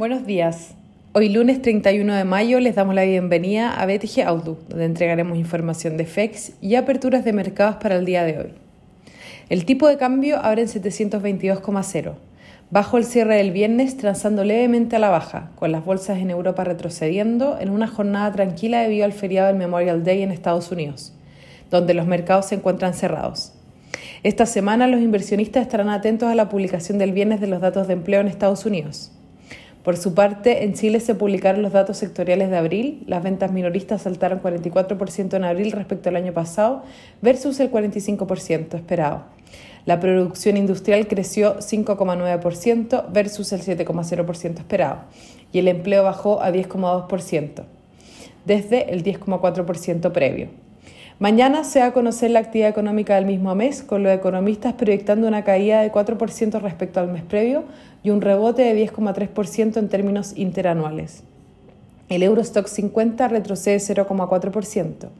Buenos días. Hoy lunes 31 de mayo les damos la bienvenida a BTG Outlook, donde entregaremos información de FEX y aperturas de mercados para el día de hoy. El tipo de cambio abre en 722,0, bajo el cierre del viernes transando levemente a la baja, con las bolsas en Europa retrocediendo en una jornada tranquila debido al feriado del Memorial Day en Estados Unidos, donde los mercados se encuentran cerrados. Esta semana los inversionistas estarán atentos a la publicación del viernes de los datos de empleo en Estados Unidos por su parte, en Chile se publicaron los datos sectoriales de abril. Las ventas minoristas saltaron 44% en abril respecto al año pasado versus el 45% esperado. La producción industrial creció 5,9% versus el 7,0% esperado y el empleo bajó a 10,2% desde el 10,4% previo. Mañana se va a conocer la actividad económica del mismo mes, con los economistas proyectando una caída de 4% respecto al mes previo y un rebote de 10,3% en términos interanuales. El Eurostock 50 retrocede 0,4%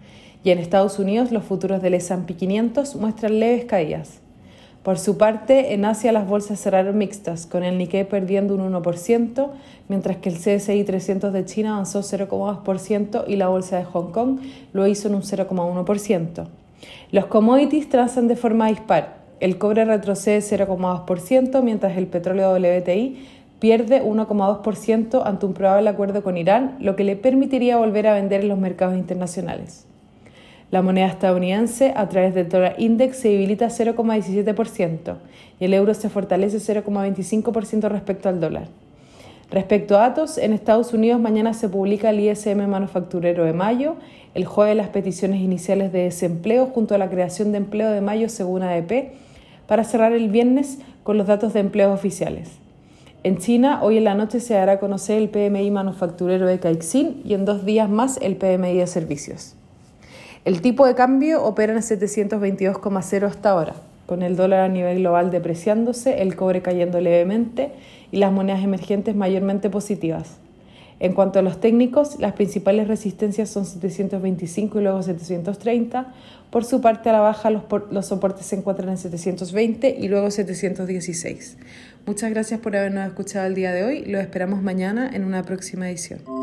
y en Estados Unidos los futuros del S&P 500 muestran leves caídas. Por su parte, en Asia las bolsas cerraron mixtas, con el Nikkei perdiendo un 1%, mientras que el CSI 300 de China avanzó 0,2% y la bolsa de Hong Kong lo hizo en un 0,1%. Los commodities transan de forma dispar. El cobre retrocede 0,2%, mientras el petróleo WTI pierde 1,2% ante un probable acuerdo con Irán, lo que le permitiría volver a vender en los mercados internacionales. La moneda estadounidense a través del dólar index se debilita 0,17% y el euro se fortalece 0,25% respecto al dólar. Respecto a datos, en Estados Unidos mañana se publica el ISM manufacturero de mayo, el jueves las peticiones iniciales de desempleo junto a la creación de empleo de mayo según ADP, para cerrar el viernes con los datos de empleo oficiales. En China, hoy en la noche se dará a conocer el PMI manufacturero de Caixin y en dos días más el PMI de servicios. El tipo de cambio opera en 722,0 hasta ahora, con el dólar a nivel global depreciándose, el cobre cayendo levemente y las monedas emergentes mayormente positivas. En cuanto a los técnicos, las principales resistencias son 725 y luego 730. Por su parte, a la baja, los, los, soportes se encuentran en 720 y luego 716. Muchas gracias por habernos escuchado el día de hoy. Los esperamos mañana en una próxima edición.